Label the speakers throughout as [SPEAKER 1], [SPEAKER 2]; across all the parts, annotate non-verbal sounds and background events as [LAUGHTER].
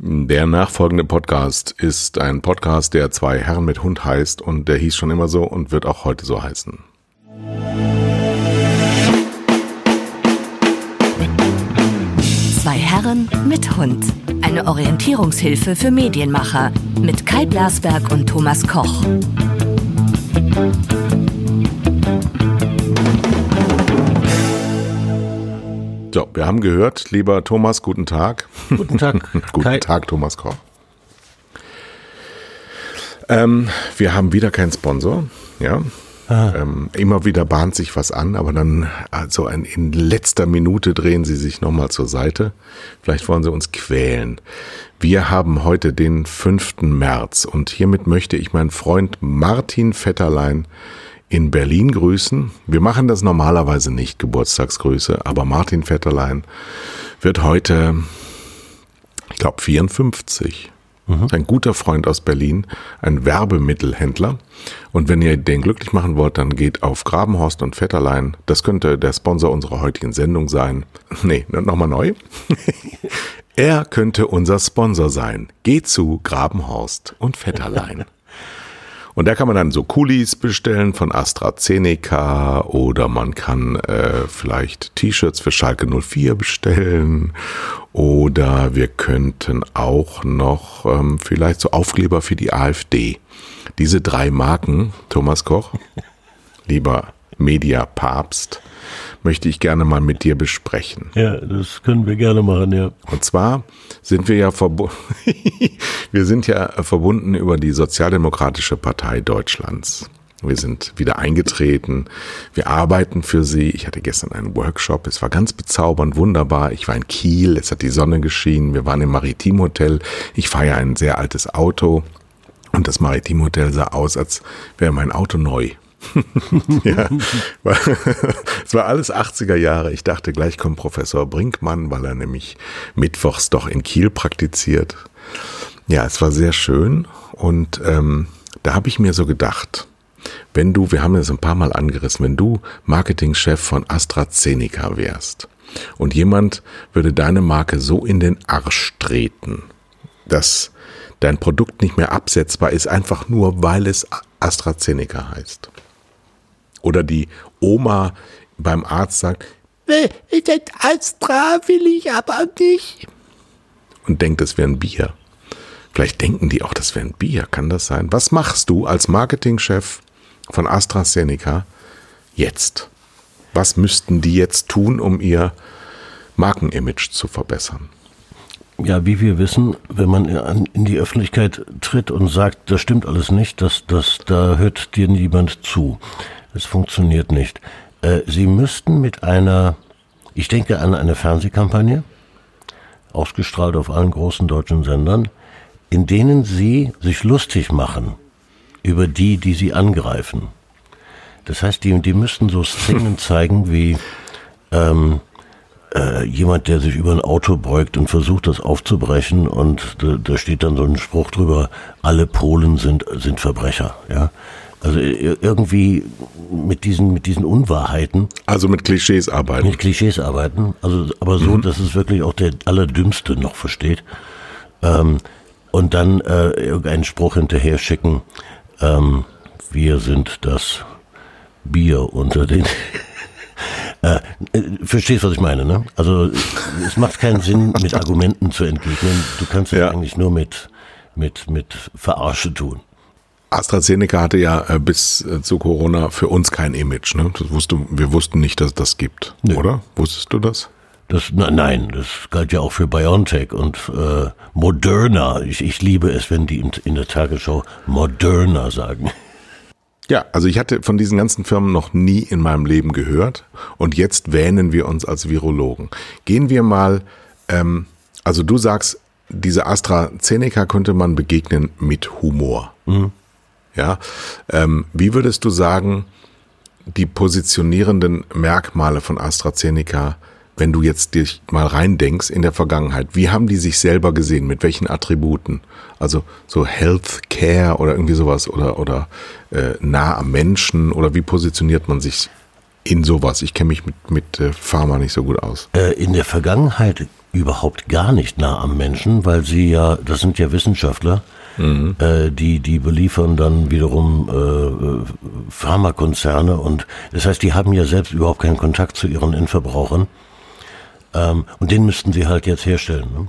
[SPEAKER 1] Der nachfolgende Podcast ist ein Podcast, der zwei Herren mit Hund heißt und der hieß schon immer so und wird auch heute so heißen.
[SPEAKER 2] Zwei Herren mit Hund. Eine Orientierungshilfe für Medienmacher mit Kai Blasberg und Thomas Koch.
[SPEAKER 1] So, wir haben gehört, lieber Thomas, guten Tag.
[SPEAKER 3] Guten Tag. [LAUGHS]
[SPEAKER 1] guten
[SPEAKER 3] Kai.
[SPEAKER 1] Tag, Thomas Koch. Ähm, wir haben wieder keinen Sponsor, ja. Ähm, immer wieder bahnt sich was an, aber dann also ein, in letzter Minute drehen sie sich nochmal zur Seite. Vielleicht wollen sie uns quälen. Wir haben heute den 5. März und hiermit möchte ich meinen Freund Martin Vetterlein in Berlin grüßen. Wir machen das normalerweise nicht, Geburtstagsgrüße, aber Martin Vetterlein wird heute, ich glaube, 54. Mhm. Ein guter Freund aus Berlin, ein Werbemittelhändler. Und wenn ihr den glücklich machen wollt, dann geht auf Grabenhorst und Vetterlein. Das könnte der Sponsor unserer heutigen Sendung sein. [LAUGHS] Nee, nochmal neu. [LAUGHS] er könnte unser Sponsor sein. Geht zu Grabenhorst und Vetterlein. [LAUGHS] Und da kann man dann so Kulis bestellen von AstraZeneca oder man kann äh, vielleicht T-Shirts für Schalke 04 bestellen oder wir könnten auch noch ähm, vielleicht so Aufkleber für die AfD. Diese drei Marken, Thomas Koch, [LAUGHS] lieber Media Papst, möchte ich gerne mal mit dir besprechen.
[SPEAKER 3] Ja, das können wir gerne machen, ja.
[SPEAKER 1] Und zwar sind wir ja verbunden, [LAUGHS] wir sind ja verbunden über die Sozialdemokratische Partei Deutschlands. Wir sind wieder eingetreten. Wir arbeiten für sie. Ich hatte gestern einen Workshop. Es war ganz bezaubernd, wunderbar. Ich war in Kiel. Es hat die Sonne geschienen. Wir waren im Maritimhotel. Ich fahre ja ein sehr altes Auto. Und das Maritimhotel sah aus, als wäre mein Auto neu. [LAUGHS] ja, es war alles 80er Jahre. Ich dachte, gleich kommt Professor Brinkmann, weil er nämlich mittwochs doch in Kiel praktiziert. Ja, es war sehr schön und ähm, da habe ich mir so gedacht, wenn du, wir haben es ein paar Mal angerissen, wenn du Marketingchef von AstraZeneca wärst und jemand würde deine Marke so in den Arsch treten, dass dein Produkt nicht mehr absetzbar ist, einfach nur weil es AstraZeneca heißt. Oder die Oma beim Arzt sagt, das Astra will ich aber nicht. Und denkt, es wäre ein Bier. Vielleicht denken die auch, das wäre ein Bier. Kann das sein? Was machst du als Marketingchef von AstraZeneca jetzt? Was müssten die jetzt tun, um ihr Markenimage zu verbessern?
[SPEAKER 3] Ja, wie wir wissen, wenn man in die Öffentlichkeit tritt und sagt, das stimmt alles nicht, das, das, da hört dir niemand zu. Es funktioniert nicht. Äh, Sie müssten mit einer, ich denke an eine Fernsehkampagne, ausgestrahlt auf allen großen deutschen Sendern, in denen Sie sich lustig machen über die, die Sie angreifen. Das heißt, die, die müssten so Szenen [LAUGHS] zeigen wie ähm, äh, jemand, der sich über ein Auto beugt und versucht, das aufzubrechen und da, da steht dann so ein Spruch drüber, alle Polen sind, sind Verbrecher, ja. Also irgendwie mit diesen, mit diesen Unwahrheiten.
[SPEAKER 1] Also mit Klischees arbeiten.
[SPEAKER 3] Mit Klischees arbeiten. Also, aber so, mhm. dass es wirklich auch der Allerdümmste noch versteht. Ähm, und dann äh, irgendeinen Spruch hinterher schicken. Ähm, wir sind das Bier unter den. [LAUGHS] äh, verstehst, was ich meine, ne? Also es macht keinen Sinn, mit Argumenten zu entgegnen. Du kannst es ja. eigentlich nur mit, mit, mit Verarsche tun.
[SPEAKER 1] AstraZeneca hatte ja äh, bis äh, zu Corona für uns kein Image. Ne? Das wusste, wir wussten nicht, dass es das gibt, nee. oder? Wusstest du das?
[SPEAKER 3] Das, na, nein, das galt ja auch für BioNTech und äh, Moderna. Ich, ich liebe es, wenn die in, in der Tagesschau Moderna sagen.
[SPEAKER 1] Ja, also ich hatte von diesen ganzen Firmen noch nie in meinem Leben gehört und jetzt wähnen wir uns als Virologen. Gehen wir mal, ähm, also du sagst, diese AstraZeneca könnte man begegnen mit Humor. Mhm. Ja, ähm, wie würdest du sagen, die positionierenden Merkmale von AstraZeneca, wenn du jetzt dich mal reindenkst in der Vergangenheit, wie haben die sich selber gesehen? Mit welchen Attributen? Also so Healthcare oder irgendwie sowas oder oder äh, nah am Menschen oder wie positioniert man sich in sowas? Ich kenne mich mit mit äh, Pharma nicht so gut aus.
[SPEAKER 3] Äh, in der Vergangenheit überhaupt gar nicht nah am Menschen, weil sie ja, das sind ja Wissenschaftler, mhm. äh, die, die beliefern dann wiederum äh, Pharmakonzerne und das heißt, die haben ja selbst überhaupt keinen Kontakt zu ihren Endverbrauchern. Ähm, und den müssten sie halt jetzt herstellen. Ne?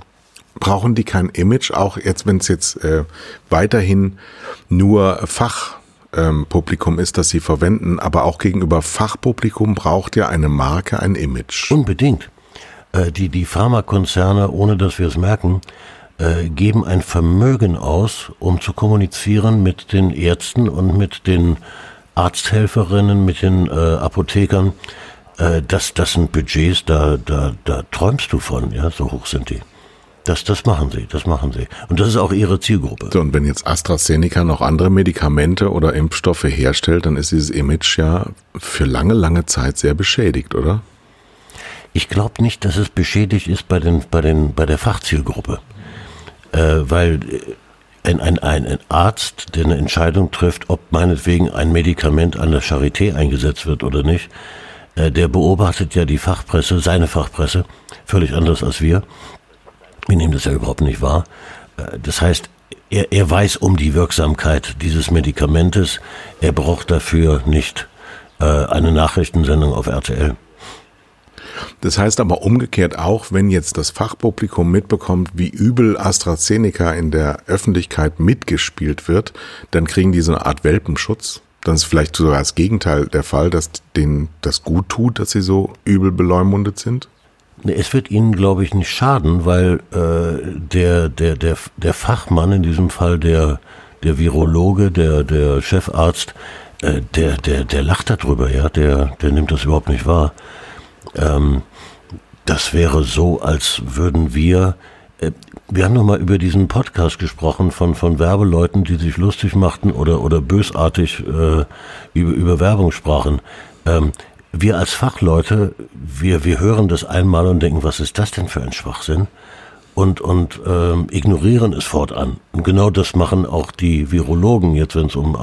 [SPEAKER 1] Brauchen die kein Image, auch jetzt, wenn es jetzt äh, weiterhin nur Fachpublikum ähm, ist, das sie verwenden, aber auch gegenüber Fachpublikum braucht ja eine Marke ein Image.
[SPEAKER 3] Unbedingt. Äh, die, die Pharmakonzerne, ohne dass wir es merken, äh, geben ein Vermögen aus, um zu kommunizieren mit den Ärzten und mit den Arzthelferinnen, mit den äh, Apothekern. Äh, das, das sind Budgets, da, da, da träumst du von, ja, so hoch sind die. Das, das machen sie, das machen sie. Und das ist auch ihre Zielgruppe.
[SPEAKER 1] So, und wenn jetzt AstraZeneca noch andere Medikamente oder Impfstoffe herstellt, dann ist dieses Image ja für lange, lange Zeit sehr beschädigt, oder?
[SPEAKER 3] Ich glaube nicht, dass es beschädigt ist bei, den, bei, den, bei der Fachzielgruppe. Äh, weil ein, ein, ein Arzt, der eine Entscheidung trifft, ob meinetwegen ein Medikament an der Charité eingesetzt wird oder nicht, äh, der beobachtet ja die Fachpresse, seine Fachpresse, völlig anders als wir. Wir nehmen das ja überhaupt nicht wahr. Äh, das heißt, er, er weiß um die Wirksamkeit dieses Medikamentes. Er braucht dafür nicht äh, eine Nachrichtensendung auf RTL.
[SPEAKER 1] Das heißt aber umgekehrt auch, wenn jetzt das Fachpublikum mitbekommt, wie übel AstraZeneca in der Öffentlichkeit mitgespielt wird, dann kriegen die so eine Art Welpenschutz. Dann ist vielleicht sogar das Gegenteil der Fall, dass denen das gut tut, dass sie so übel beleumundet sind.
[SPEAKER 3] Es wird ihnen, glaube ich, nicht schaden, weil äh, der, der, der, der Fachmann, in diesem Fall der, der Virologe, der, der Chefarzt, äh, der, der, der lacht darüber, ja, der, der nimmt das überhaupt nicht wahr. Ähm, das wäre so, als würden wir, äh, wir haben noch mal über diesen Podcast gesprochen von, von Werbeleuten, die sich lustig machten oder, oder bösartig äh, über, über Werbung sprachen. Ähm, wir als Fachleute, wir, wir hören das einmal und denken, was ist das denn für ein Schwachsinn? Und, und ähm, ignorieren es fortan. Und genau das machen auch die Virologen jetzt, wenn es um,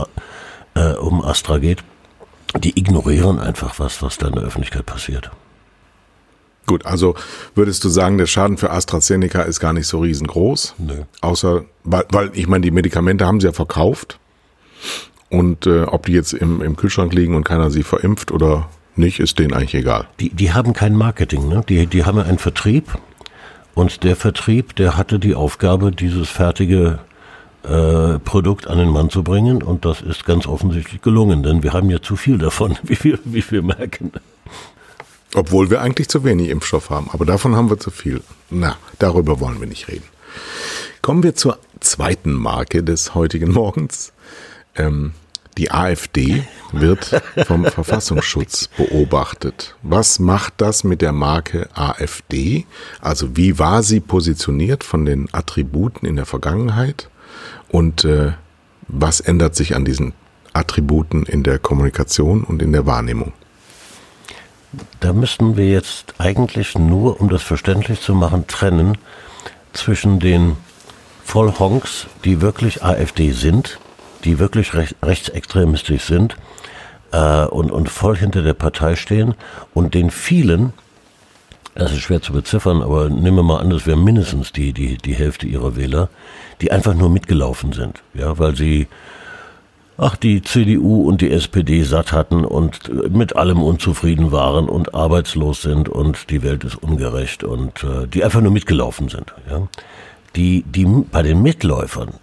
[SPEAKER 3] äh, um Astra geht. Die ignorieren einfach was, was da in der Öffentlichkeit passiert.
[SPEAKER 1] Gut, also würdest du sagen, der Schaden für AstraZeneca ist gar nicht so riesengroß? Nö. Außer, weil, weil ich meine, die Medikamente haben sie ja verkauft. Und äh, ob die jetzt im, im Kühlschrank liegen und keiner sie verimpft oder nicht, ist denen eigentlich egal.
[SPEAKER 3] Die, die haben kein Marketing, ne? Die, die haben einen Vertrieb. Und der Vertrieb, der hatte die Aufgabe, dieses fertige äh, Produkt an den Mann zu bringen. Und das ist ganz offensichtlich gelungen, denn wir haben ja zu viel davon, [LAUGHS] wie wir, wie wir merken.
[SPEAKER 1] Obwohl wir eigentlich zu wenig Impfstoff haben. Aber davon haben wir zu viel. Na, darüber wollen wir nicht reden. Kommen wir zur zweiten Marke des heutigen Morgens. Ähm, die AfD wird vom [LAUGHS] Verfassungsschutz beobachtet. Was macht das mit der Marke AfD? Also wie war sie positioniert von den Attributen in der Vergangenheit? Und äh, was ändert sich an diesen Attributen in der Kommunikation und in der Wahrnehmung?
[SPEAKER 3] Da müssten wir jetzt eigentlich nur, um das verständlich zu machen, trennen zwischen den Vollhonks, die wirklich AfD sind, die wirklich recht, rechtsextremistisch sind äh, und, und voll hinter der Partei stehen, und den vielen, das ist schwer zu beziffern, aber nehmen wir mal an, das wäre mindestens die, die, die Hälfte ihrer Wähler, die einfach nur mitgelaufen sind, ja, weil sie ach, die CDU und die SPD satt hatten und mit allem unzufrieden waren und arbeitslos sind und die Welt ist ungerecht und äh, die einfach nur mitgelaufen sind. Ja? Die, die bei den Mitläufern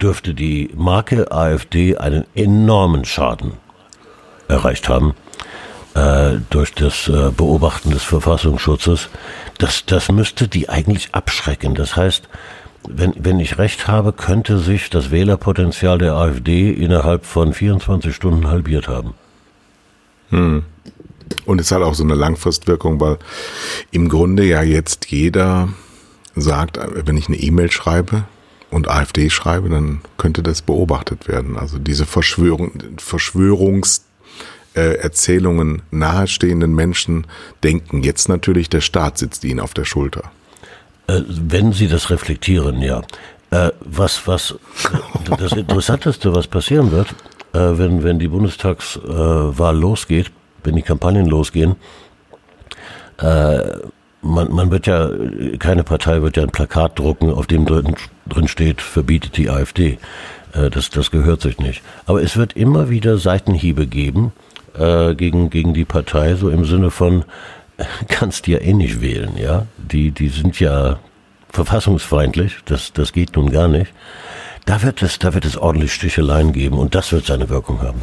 [SPEAKER 3] dürfte die Marke AfD einen enormen Schaden erreicht haben äh, durch das äh, Beobachten des Verfassungsschutzes. Das, das müsste die eigentlich abschrecken. Das heißt, wenn, wenn ich recht habe, könnte sich das Wählerpotenzial der AfD innerhalb von 24 Stunden halbiert haben.
[SPEAKER 1] Hm. Und es hat auch so eine Langfristwirkung, weil im Grunde ja jetzt jeder sagt, wenn ich eine E-Mail schreibe und AfD schreibe, dann könnte das beobachtet werden. Also diese Verschwörung, Verschwörungserzählungen nahestehenden Menschen denken jetzt natürlich, der Staat sitzt ihnen auf der Schulter.
[SPEAKER 3] Äh, wenn Sie das reflektieren, ja. Äh, was, was, das Interessanteste, was passieren wird, äh, wenn, wenn die Bundestagswahl losgeht, wenn die Kampagnen losgehen, man, man wird ja, keine Partei wird ja ein Plakat drucken, auf dem drin, drin steht, verbietet die AfD. Äh, das, das gehört sich nicht. Aber es wird immer wieder Seitenhiebe geben äh, gegen, gegen die Partei, so im Sinne von, [LAUGHS] kannst ja eh nicht wählen, ja. Die, die sind ja verfassungsfeindlich, das, das geht nun gar nicht. Da wird es, da wird es ordentlich Sticheleien geben und das wird seine Wirkung haben.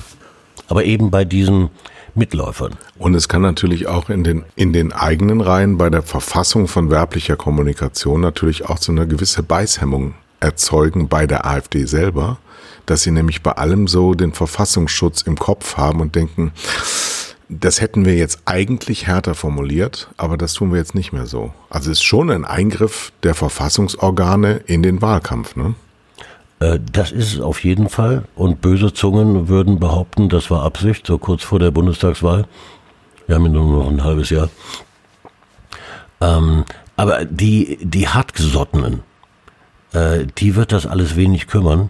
[SPEAKER 3] Aber eben bei diesen Mitläufern.
[SPEAKER 1] Und es kann natürlich auch in den, in den eigenen Reihen bei der Verfassung von werblicher Kommunikation natürlich auch so eine gewisse Beißhemmung erzeugen bei der AfD selber, dass sie nämlich bei allem so den Verfassungsschutz im Kopf haben und denken, das hätten wir jetzt eigentlich härter formuliert, aber das tun wir jetzt nicht mehr so. Also es ist schon ein Eingriff der Verfassungsorgane in den Wahlkampf, ne?
[SPEAKER 3] Äh, das ist es auf jeden Fall. Und böse Zungen würden behaupten, das war Absicht, so kurz vor der Bundestagswahl. Wir haben ja nur noch ein halbes Jahr. Ähm, aber die, die Hartgesottenen, äh, die wird das alles wenig kümmern.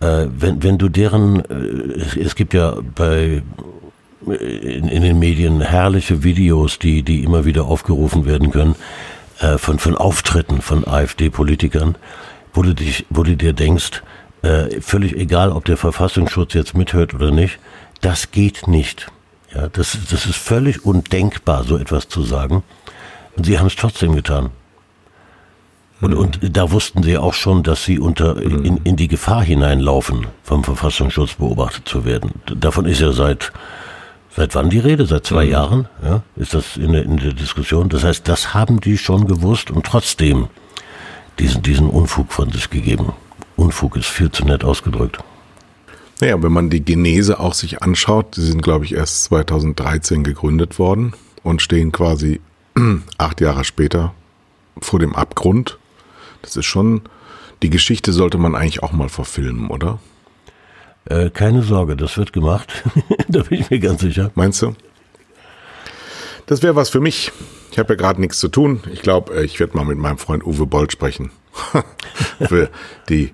[SPEAKER 3] Äh, wenn, wenn du deren, äh, es, es gibt ja bei in, in den Medien herrliche Videos, die, die immer wieder aufgerufen werden können, äh, von, von Auftritten von AfD-Politikern, wo du dich, wo du dir denkst, äh, völlig egal, ob der Verfassungsschutz jetzt mithört oder nicht, das geht nicht. Ja, das, das ist völlig undenkbar, so etwas zu sagen. Und sie haben es trotzdem getan. Und, mhm. und da wussten sie auch schon, dass sie unter, mhm. in, in die Gefahr hineinlaufen, vom Verfassungsschutz beobachtet zu werden. Davon ist ja seit Seit wann die Rede? Seit zwei mhm. Jahren? Ja, ist das in der, in der Diskussion? Das heißt, das haben die schon gewusst und trotzdem diesen, diesen Unfug von sich gegeben. Unfug ist viel zu nett ausgedrückt.
[SPEAKER 1] Naja, wenn man die Genese auch sich anschaut, die sind, glaube ich, erst 2013 gegründet worden und stehen quasi [CLEARS THROAT] acht Jahre später vor dem Abgrund. Das ist schon, die Geschichte sollte man eigentlich auch mal verfilmen, oder?
[SPEAKER 3] Äh, keine Sorge, das wird gemacht. [LAUGHS] da bin ich mir ganz sicher.
[SPEAKER 1] Meinst du? Das wäre was für mich. Ich habe ja gerade nichts zu tun. Ich glaube, äh, ich werde mal mit meinem Freund Uwe Boll sprechen. [LAUGHS] für die,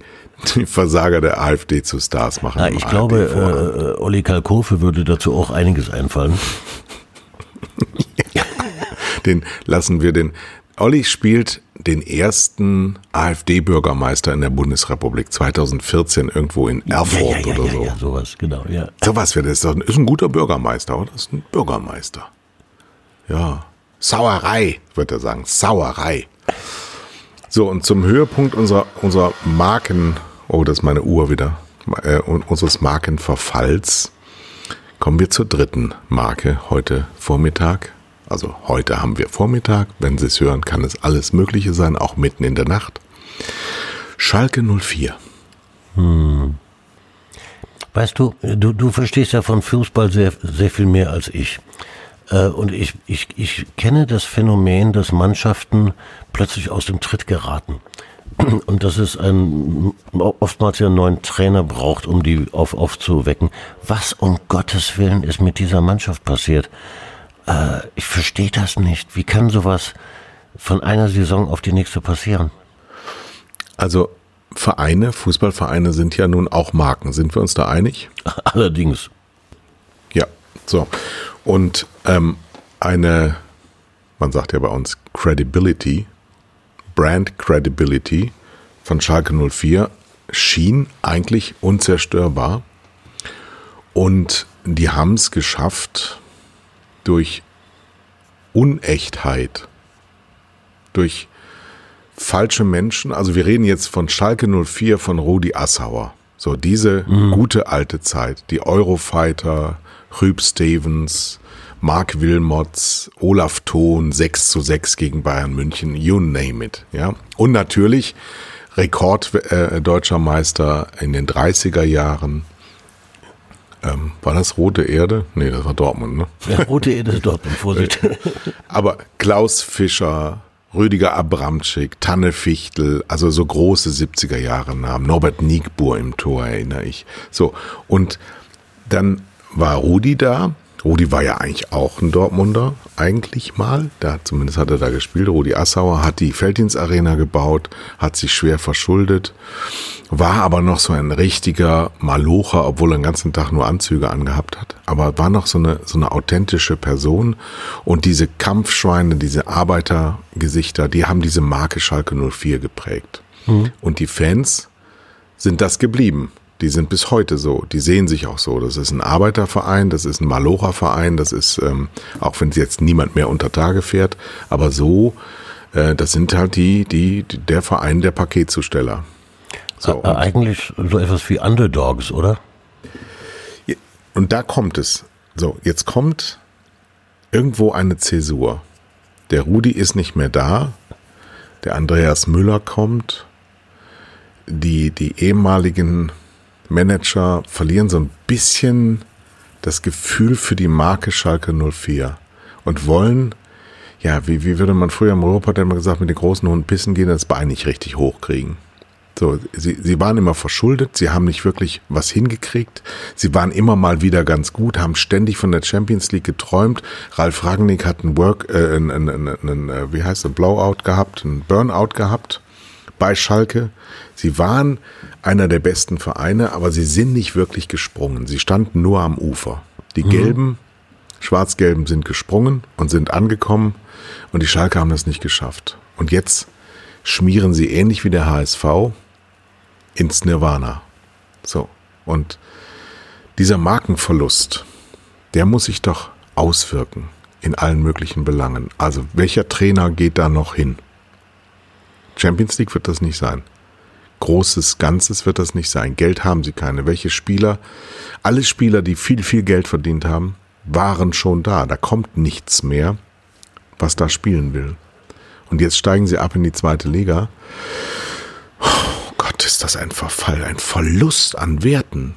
[SPEAKER 1] die, Versager der AfD zu Stars machen.
[SPEAKER 3] Ja, ich glaube, äh, Olli Kalkofe würde dazu auch einiges einfallen. [LAUGHS]
[SPEAKER 1] den lassen wir den. Olli spielt den ersten AfD-Bürgermeister in der Bundesrepublik 2014 irgendwo in Erfurt ja, ja, ja, oder so. Ja,
[SPEAKER 3] sowas, genau, ja.
[SPEAKER 1] Sowas wäre das. Ist ein guter Bürgermeister, oder? Das ist ein Bürgermeister. Ja. Sauerei, wird er sagen. Sauerei. So, und zum Höhepunkt unserer, unserer Marken, oh, das ist meine Uhr wieder, äh, unseres Markenverfalls, kommen wir zur dritten Marke heute Vormittag. Also heute haben wir Vormittag. Wenn Sie es hören, kann es alles Mögliche sein, auch mitten in der Nacht. Schalke 04. Hm.
[SPEAKER 3] Weißt du, du, du verstehst ja von Fußball sehr, sehr viel mehr als ich. Äh, und ich, ich, ich kenne das Phänomen, dass Mannschaften plötzlich aus dem Tritt geraten. [CLEARS THROAT] Und dass es ein, oftmals ja einen neuen Trainer braucht, um die auf, aufzuwecken. Was um Gottes Willen ist mit dieser Mannschaft passiert? Äh, ich verstehe das nicht. Wie kann sowas von einer Saison auf die nächste passieren?
[SPEAKER 1] Also Vereine, Fußballvereine sind ja nun auch Marken. Sind wir uns da einig? [LAUGHS]
[SPEAKER 3] Allerdings.
[SPEAKER 1] Ja, so. Und ähm, eine, man sagt ja bei uns Credibility, Brand Credibility von Schalke 04 schien eigentlich unzerstörbar. Und die haben es geschafft, durch Unechtheit, durch falsche Menschen, also wir reden jetzt von Schalke 04, von Rudi Assauer, so diese mhm. gute alte Zeit, die Eurofighter, Rüb Stevens, Mark Wilmots, Olaf Thon, 6 zu 6 gegen Bayern München, you name it, ja. Und natürlich Rekord äh, deutscher Meister in den 30er Jahren, ähm, war das Rote Erde? Nee, das war Dortmund, ne?
[SPEAKER 3] Ja, Rote Erde ist Dortmund, Vorsicht. [LAUGHS]
[SPEAKER 1] Aber Klaus Fischer, Rüdiger Abramczyk, Tanne Fichtel, also so große 70er Jahre Namen. Norbert Niegbur im Tor, erinnere ich. So. Und dann war Rudi da Rudi war ja eigentlich auch ein Dortmunder, eigentlich mal. Da, zumindest hat er da gespielt. Rudi Assauer hat die Felddienstarena gebaut, hat sich schwer verschuldet, war aber noch so ein richtiger Malocher, obwohl er den ganzen Tag nur Anzüge angehabt hat. Aber war noch so eine, so eine authentische Person. Und diese Kampfschweine, diese Arbeitergesichter, die haben diese Marke Schalke 04 geprägt. Mhm. Und die Fans sind das geblieben die sind bis heute so. Die sehen sich auch so. Das ist ein Arbeiterverein, das ist ein Malocha-Verein, das ist, ähm, auch wenn jetzt niemand mehr unter Tage fährt, aber so, äh, das sind halt die, die, der Verein der Paketzusteller.
[SPEAKER 3] So, eigentlich so etwas wie Underdogs, oder?
[SPEAKER 1] Und da kommt es. So, jetzt kommt irgendwo eine Zäsur. Der Rudi ist nicht mehr da. Der Andreas Müller kommt. Die, die ehemaligen Manager verlieren so ein bisschen das Gefühl für die Marke Schalke 04 und wollen, ja, wie, wie würde man früher im Europa immer gesagt, mit den großen Hunden pissen gehen, das Bein nicht richtig hochkriegen. So, sie, sie waren immer verschuldet, sie haben nicht wirklich was hingekriegt, sie waren immer mal wieder ganz gut, haben ständig von der Champions League geträumt. Ralf Ragnick hat einen Work, äh, einen, einen, einen, äh, wie heißt es, Blowout gehabt, einen Burnout gehabt bei Schalke. Sie waren einer der besten Vereine, aber sie sind nicht wirklich gesprungen. Sie standen nur am Ufer. Die mhm. Gelben, Schwarz-Gelben sind gesprungen und sind angekommen und die Schalke haben das nicht geschafft. Und jetzt schmieren sie ähnlich wie der HSV ins Nirvana. So. Und dieser Markenverlust, der muss sich doch auswirken in allen möglichen Belangen. Also welcher Trainer geht da noch hin? Champions League wird das nicht sein. Großes Ganzes wird das nicht sein. Geld haben sie keine. Welche Spieler? Alle Spieler, die viel, viel Geld verdient haben, waren schon da. Da kommt nichts mehr, was da spielen will. Und jetzt steigen sie ab in die zweite Liga. Oh Gott, ist das ein Verfall, ein Verlust an Werten.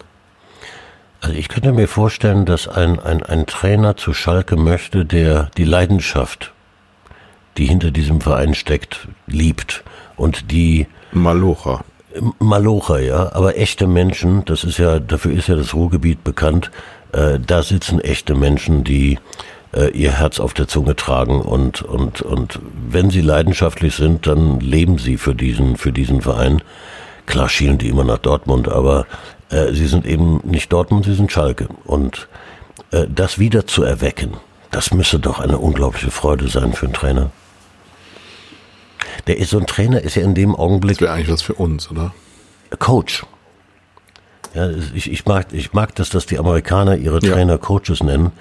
[SPEAKER 3] Also ich könnte mir vorstellen, dass ein, ein, ein Trainer zu Schalke möchte, der die Leidenschaft die hinter diesem Verein steckt, liebt und die
[SPEAKER 1] Malocha.
[SPEAKER 3] Malocha, ja, aber echte Menschen, das ist ja, dafür ist ja das Ruhrgebiet bekannt, äh, da sitzen echte Menschen, die äh, ihr Herz auf der Zunge tragen und, und, und wenn sie leidenschaftlich sind, dann leben sie für diesen, für diesen Verein. Klar schielen die immer nach Dortmund, aber äh, sie sind eben nicht Dortmund, sie sind Schalke. Und äh, das wieder zu erwecken, das müsste doch eine unglaubliche Freude sein für einen Trainer. Der ist so ein Trainer, ist ja in dem Augenblick.
[SPEAKER 1] Das wäre eigentlich was für uns, oder?
[SPEAKER 3] Coach. Ja, ich, ich, mag, ich mag das, dass die Amerikaner ihre Trainer ja. Coaches nennen,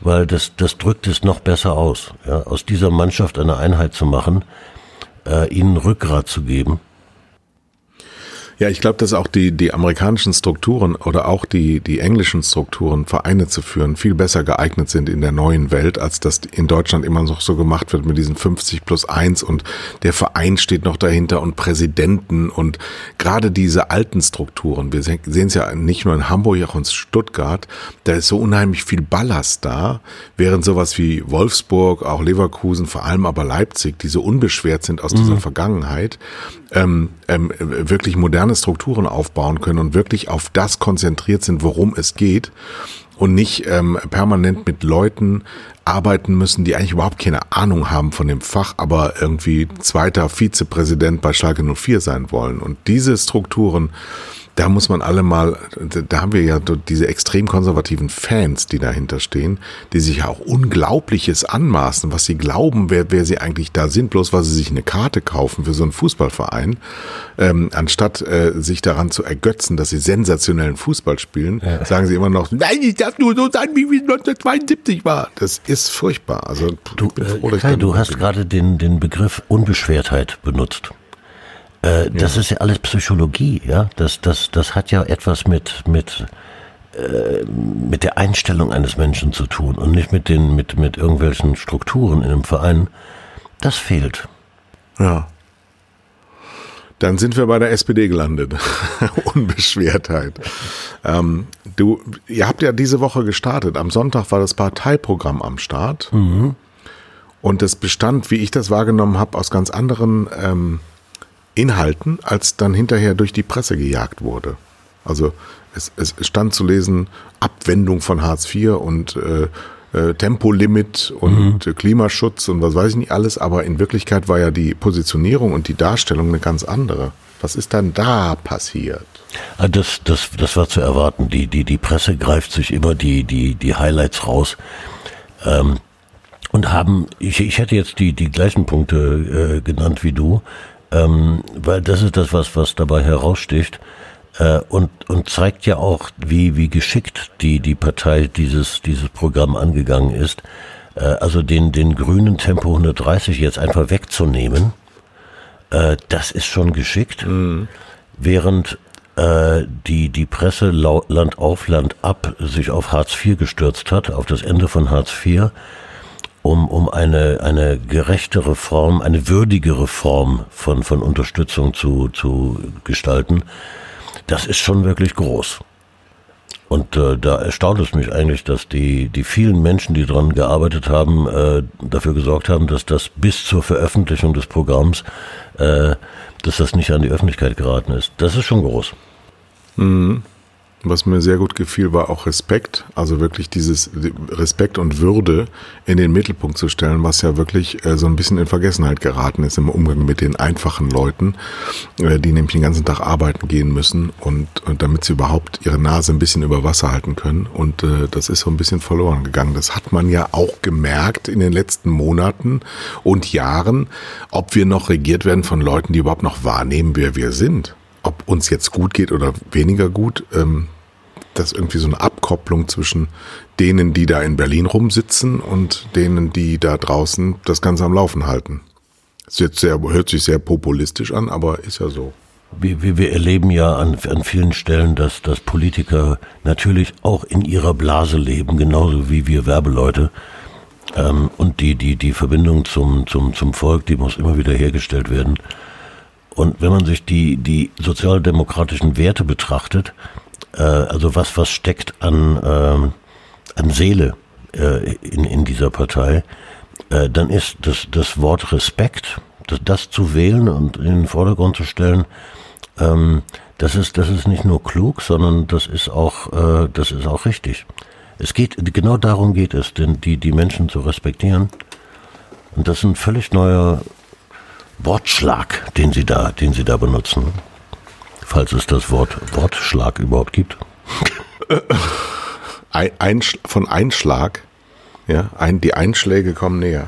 [SPEAKER 3] weil das, das drückt es noch besser aus. Ja, aus dieser Mannschaft eine Einheit zu machen, äh, ihnen Rückgrat zu geben
[SPEAKER 1] ja, ich glaube, dass auch die, die amerikanischen Strukturen oder auch die, die englischen Strukturen, Vereine zu führen, viel besser geeignet sind in der neuen Welt, als das in Deutschland immer noch so gemacht wird mit diesen 50 plus 1 und der Verein steht noch dahinter und Präsidenten und gerade diese alten Strukturen, wir sehen es ja nicht nur in Hamburg, auch in Stuttgart, da ist so unheimlich viel Ballast da, während sowas wie Wolfsburg, auch Leverkusen, vor allem aber Leipzig, die so unbeschwert sind aus mhm. dieser Vergangenheit, ähm, ähm, wirklich moderne Strukturen aufbauen können und wirklich auf das konzentriert sind, worum es geht und nicht ähm, permanent mit Leuten arbeiten müssen, die eigentlich überhaupt keine Ahnung haben von dem Fach, aber irgendwie zweiter Vizepräsident bei Schalke 04 sein wollen. Und diese Strukturen da muss man alle mal, da haben wir ja diese extrem konservativen Fans, die dahinter stehen, die sich ja auch Unglaubliches anmaßen, was sie glauben, wer, wer sie eigentlich da sind, bloß weil sie sich eine Karte kaufen für so einen Fußballverein, ähm, anstatt äh, sich daran zu ergötzen, dass sie sensationellen Fußball spielen, ja. sagen sie immer noch, nein, ich darf nur so sein, wie es 1972 war. Das ist furchtbar. Also
[SPEAKER 3] du, froh, äh, du hast gerade den, den Begriff Unbeschwertheit benutzt. Äh, das ist ja alles Psychologie, ja. Das, das, das hat ja etwas mit, mit, äh, mit der Einstellung eines Menschen zu tun und nicht mit den, mit, mit irgendwelchen Strukturen in einem Verein. Das fehlt.
[SPEAKER 1] Ja. Dann sind wir bei der SPD gelandet. [LAUGHS] Unbeschwertheit. Ähm, du, ihr habt ja diese Woche gestartet. Am Sonntag war das Parteiprogramm am Start. Mhm. Und es bestand, wie ich das wahrgenommen habe, aus ganz anderen ähm, Inhalten, als dann hinterher durch die Presse gejagt wurde. Also es, es stand zu lesen, Abwendung von Hartz IV und äh, äh, Tempolimit und mhm. Klimaschutz und was weiß ich nicht alles, aber in Wirklichkeit war ja die Positionierung und die Darstellung eine ganz andere. Was ist dann da passiert?
[SPEAKER 3] Ah, das, das, das war zu erwarten. Die, die, die Presse greift sich immer die, die, die Highlights raus. Ähm, und haben, ich, ich hätte jetzt die, die gleichen Punkte äh, genannt wie du, ähm, weil das ist das, was, was dabei heraussticht äh, und, und zeigt ja auch, wie, wie geschickt die, die Partei dieses, dieses Programm angegangen ist. Äh, also den, den grünen Tempo 130 jetzt einfach wegzunehmen, äh, das ist schon geschickt. Mhm. Während äh, die, die Presse Land auf Land ab sich auf Hartz IV gestürzt hat, auf das Ende von Hartz IV, um, um eine, eine gerechtere Form, eine würdigere Form von, von Unterstützung zu, zu gestalten, das ist schon wirklich groß. Und äh, da erstaunt es mich eigentlich, dass die, die vielen Menschen, die daran gearbeitet haben, äh, dafür gesorgt haben, dass das bis zur Veröffentlichung des Programms, äh, dass das nicht an die Öffentlichkeit geraten ist. Das ist schon groß.
[SPEAKER 1] Mhm. Was mir sehr gut gefiel, war auch Respekt, also wirklich dieses Respekt und Würde in den Mittelpunkt zu stellen, was ja wirklich äh, so ein bisschen in Vergessenheit geraten ist im Umgang mit den einfachen Leuten, äh, die nämlich den ganzen Tag arbeiten gehen müssen und, und damit sie überhaupt ihre Nase ein bisschen über Wasser halten können. Und äh, das ist so ein bisschen verloren gegangen. Das hat man ja auch gemerkt in den letzten Monaten und Jahren, ob wir noch regiert werden von Leuten, die überhaupt noch wahrnehmen, wer wir sind ob uns jetzt gut geht oder weniger gut, ähm, das ist irgendwie so eine Abkopplung zwischen denen, die da in Berlin rumsitzen und denen, die da draußen das Ganze am Laufen halten. Das jetzt sehr, hört sich sehr populistisch an, aber ist ja so.
[SPEAKER 3] Wir, wir, wir erleben ja an, an vielen Stellen, dass, dass Politiker natürlich auch in ihrer Blase leben, genauso wie wir Werbeleute. Ähm, und die, die, die Verbindung zum, zum, zum Volk, die muss immer wieder hergestellt werden. Und wenn man sich die, die sozialdemokratischen Werte betrachtet, äh, also was, was steckt an, äh, an Seele äh, in, in dieser Partei, äh, dann ist das, das Wort Respekt, das, das zu wählen und in den Vordergrund zu stellen, ähm, das ist, das ist nicht nur klug, sondern das ist auch, äh, das ist auch richtig. Es geht, genau darum geht es, denn die, die Menschen zu respektieren. Und das ist ein völlig neuer Wortschlag, den Sie da, den Sie da benutzen. Falls es das Wort Wortschlag überhaupt gibt. [LAUGHS]
[SPEAKER 1] Ein, von Einschlag, ja, ein, die Einschläge kommen näher.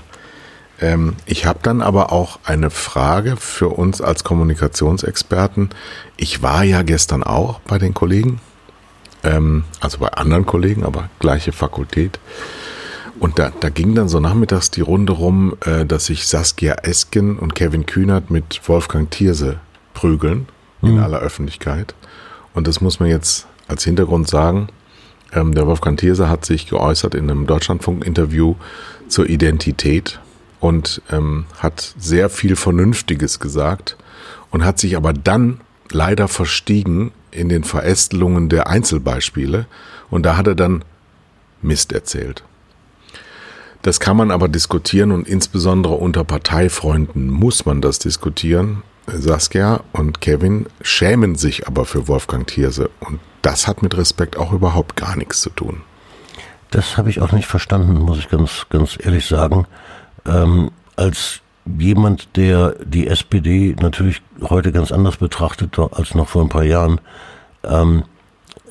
[SPEAKER 1] Ähm, ich habe dann aber auch eine Frage für uns als Kommunikationsexperten. Ich war ja gestern auch bei den Kollegen, ähm, also bei anderen Kollegen, aber gleiche Fakultät. Und da, da ging dann so nachmittags die Runde rum, äh, dass sich Saskia Esken und Kevin Kühnert mit Wolfgang Thierse prügeln in mhm. aller Öffentlichkeit. Und das muss man jetzt als Hintergrund sagen. Ähm, der Wolfgang Thierse hat sich geäußert in einem Deutschlandfunk-Interview zur Identität und ähm, hat sehr viel Vernünftiges gesagt und hat sich aber dann leider verstiegen in den Verästelungen der Einzelbeispiele. Und da hat er dann Mist erzählt. Das kann man aber diskutieren und insbesondere unter Parteifreunden muss man das diskutieren. Saskia und Kevin schämen sich aber für Wolfgang Thierse und das hat mit Respekt auch überhaupt gar nichts zu tun.
[SPEAKER 3] Das habe ich auch nicht verstanden, muss ich ganz, ganz ehrlich sagen. Ähm, als jemand, der die SPD natürlich heute ganz anders betrachtet als noch vor ein paar Jahren, ähm,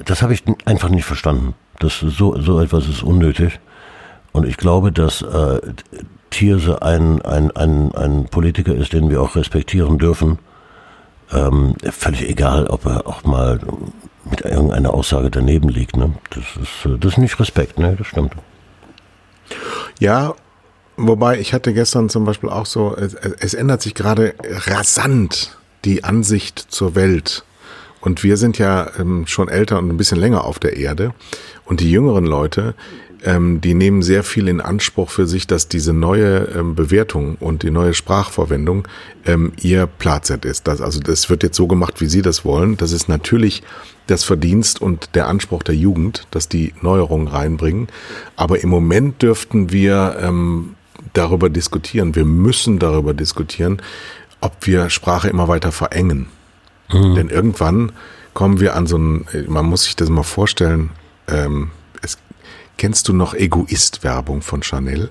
[SPEAKER 3] das habe ich einfach nicht verstanden. Das so, so etwas ist unnötig. Und ich glaube, dass äh, Thierse ein, ein, ein, ein Politiker ist, den wir auch respektieren dürfen. Ähm, völlig egal, ob er auch mal mit irgendeiner Aussage daneben liegt. Ne? Das, ist, äh, das ist nicht Respekt, ne? das stimmt.
[SPEAKER 1] Ja, wobei ich hatte gestern zum Beispiel auch so, es, es ändert sich gerade rasant die Ansicht zur Welt. Und wir sind ja ähm, schon älter und ein bisschen länger auf der Erde. Und die jüngeren Leute, ähm, die nehmen sehr viel in Anspruch für sich, dass diese neue ähm, Bewertung und die neue Sprachverwendung ähm, ihr Platzet ist. Das, also das wird jetzt so gemacht, wie sie das wollen. Das ist natürlich das Verdienst und der Anspruch der Jugend, dass die Neuerungen reinbringen. Aber im Moment dürften wir ähm, darüber diskutieren. Wir müssen darüber diskutieren, ob wir Sprache immer weiter verengen. Mhm. Denn irgendwann kommen wir an so ein, man muss sich das mal vorstellen, ähm, kennst du noch Egoist-Werbung von Chanel?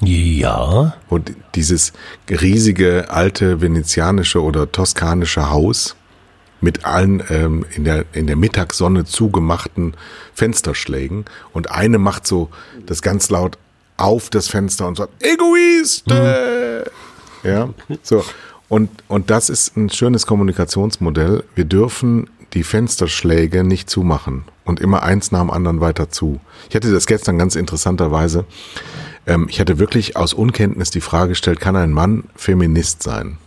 [SPEAKER 3] Ja.
[SPEAKER 1] Und dieses riesige alte venezianische oder toskanische Haus mit allen ähm, in, der, in der Mittagssonne zugemachten Fensterschlägen und eine macht so das ganz laut auf das Fenster und sagt, Egoist! Mhm. Ja, so. Und, und das ist ein schönes Kommunikationsmodell. Wir dürfen die Fensterschläge nicht zumachen und immer eins nach dem anderen weiter zu. Ich hatte das gestern ganz interessanterweise. Ähm, ich hatte wirklich aus Unkenntnis die Frage gestellt, kann ein Mann Feminist sein?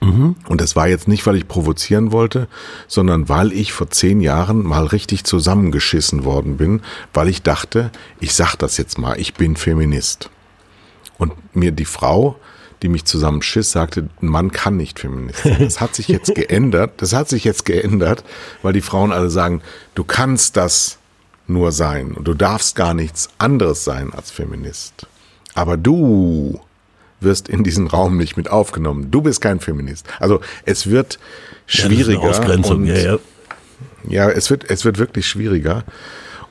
[SPEAKER 1] Mhm. Und das war jetzt nicht, weil ich provozieren wollte, sondern weil ich vor zehn Jahren mal richtig zusammengeschissen worden bin, weil ich dachte, ich sag das jetzt mal, ich bin Feminist. Und mir die Frau, die mich zusammenschiss, sagte, ein Mann kann nicht Feminist sein. Das hat sich jetzt [LAUGHS] geändert. Das hat sich jetzt geändert, weil die Frauen alle sagen, du kannst das nur sein und du darfst gar nichts anderes sein als Feminist. Aber du wirst in diesen Raum nicht mit aufgenommen. Du bist kein Feminist. Also es wird schwieriger. Ja,
[SPEAKER 3] und, ja, ja.
[SPEAKER 1] ja, es wird, es wird wirklich schwieriger.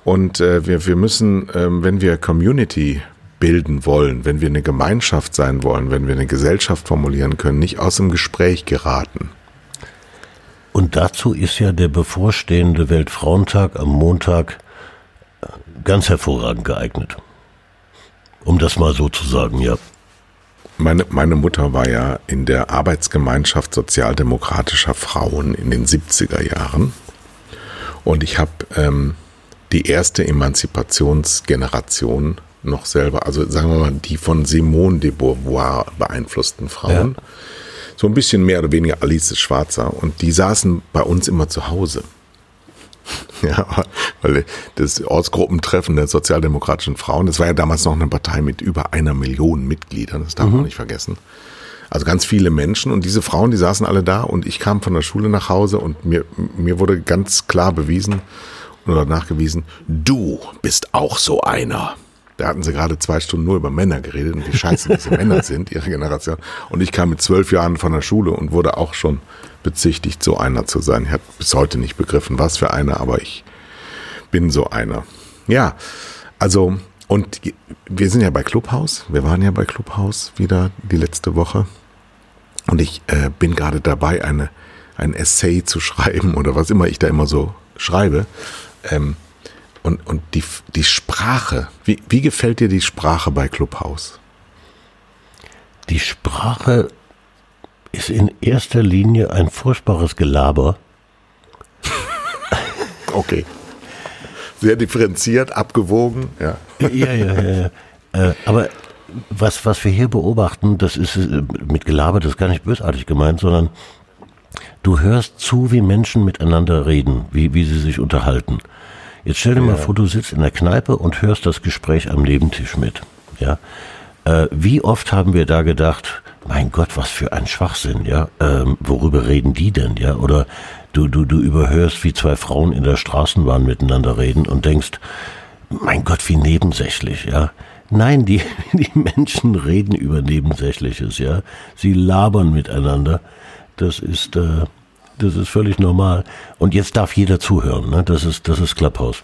[SPEAKER 1] Und äh, wir, wir müssen, ähm, wenn wir Community bilden wollen, wenn wir eine Gemeinschaft sein wollen, wenn wir eine Gesellschaft formulieren können, nicht aus dem Gespräch geraten.
[SPEAKER 3] Und dazu ist ja der bevorstehende Weltfrauentag am Montag äh, ganz hervorragend geeignet. Um das mal so zu sagen, ja.
[SPEAKER 1] Meine, meine Mutter war ja in der Arbeitsgemeinschaft sozialdemokratischer Frauen in den 70er Jahren. Und ich habe ähm, die erste Emanzipationsgeneration noch selber, also sagen wir mal, die von Simone de Beauvoir beeinflussten Frauen. Ja. So ein bisschen mehr oder weniger Alice Schwarzer. Und die saßen bei uns immer zu Hause. [LAUGHS] Ja, weil das Ortsgruppentreffen der sozialdemokratischen Frauen, das war ja damals noch eine Partei mit über einer Million Mitgliedern, das darf mhm. man nicht vergessen. Also ganz viele Menschen und diese Frauen, die saßen alle da und ich kam von der Schule nach Hause und mir, mir wurde ganz klar bewiesen oder nachgewiesen, du bist auch so einer. Da hatten sie gerade zwei Stunden nur über Männer geredet und wie scheiße diese [LAUGHS] Männer sind, ihre Generation. Und ich kam mit zwölf Jahren von der Schule und wurde auch schon bezichtigt, so einer zu sein. Ich habe bis heute nicht begriffen, was für einer, aber ich bin so einer. Ja, also, und wir sind ja bei Clubhouse. Wir waren ja bei Clubhouse wieder die letzte Woche. Und ich äh, bin gerade dabei, eine, ein Essay zu schreiben [LAUGHS] oder was immer ich da immer so schreibe. Ähm, und, und die, die Sprache, wie, wie gefällt dir die Sprache bei Clubhouse?
[SPEAKER 3] Die Sprache ist in erster Linie ein furchtbares Gelaber. [LAUGHS]
[SPEAKER 1] okay. Sehr differenziert, abgewogen, ja.
[SPEAKER 3] Ja, ja, ja. Äh, aber was, was wir hier beobachten, das ist äh, mit Gelaber, das ist gar nicht bösartig gemeint, sondern du hörst zu, wie Menschen miteinander reden, wie, wie sie sich unterhalten. Jetzt stell dir ja. mal vor, du sitzt in der Kneipe und hörst das Gespräch am Nebentisch mit. Ja. Äh, wie oft haben wir da gedacht, mein Gott, was für ein Schwachsinn, ja? Ähm, worüber reden die denn, ja? Oder du, du, du überhörst, wie zwei Frauen in der Straßenbahn miteinander reden und denkst, mein Gott, wie nebensächlich, ja? Nein, die, [LAUGHS] die Menschen reden über Nebensächliches, ja? Sie labern miteinander. Das ist, äh, das ist völlig normal. Und jetzt darf jeder zuhören. Ne? Das ist, das ist Clubhouse.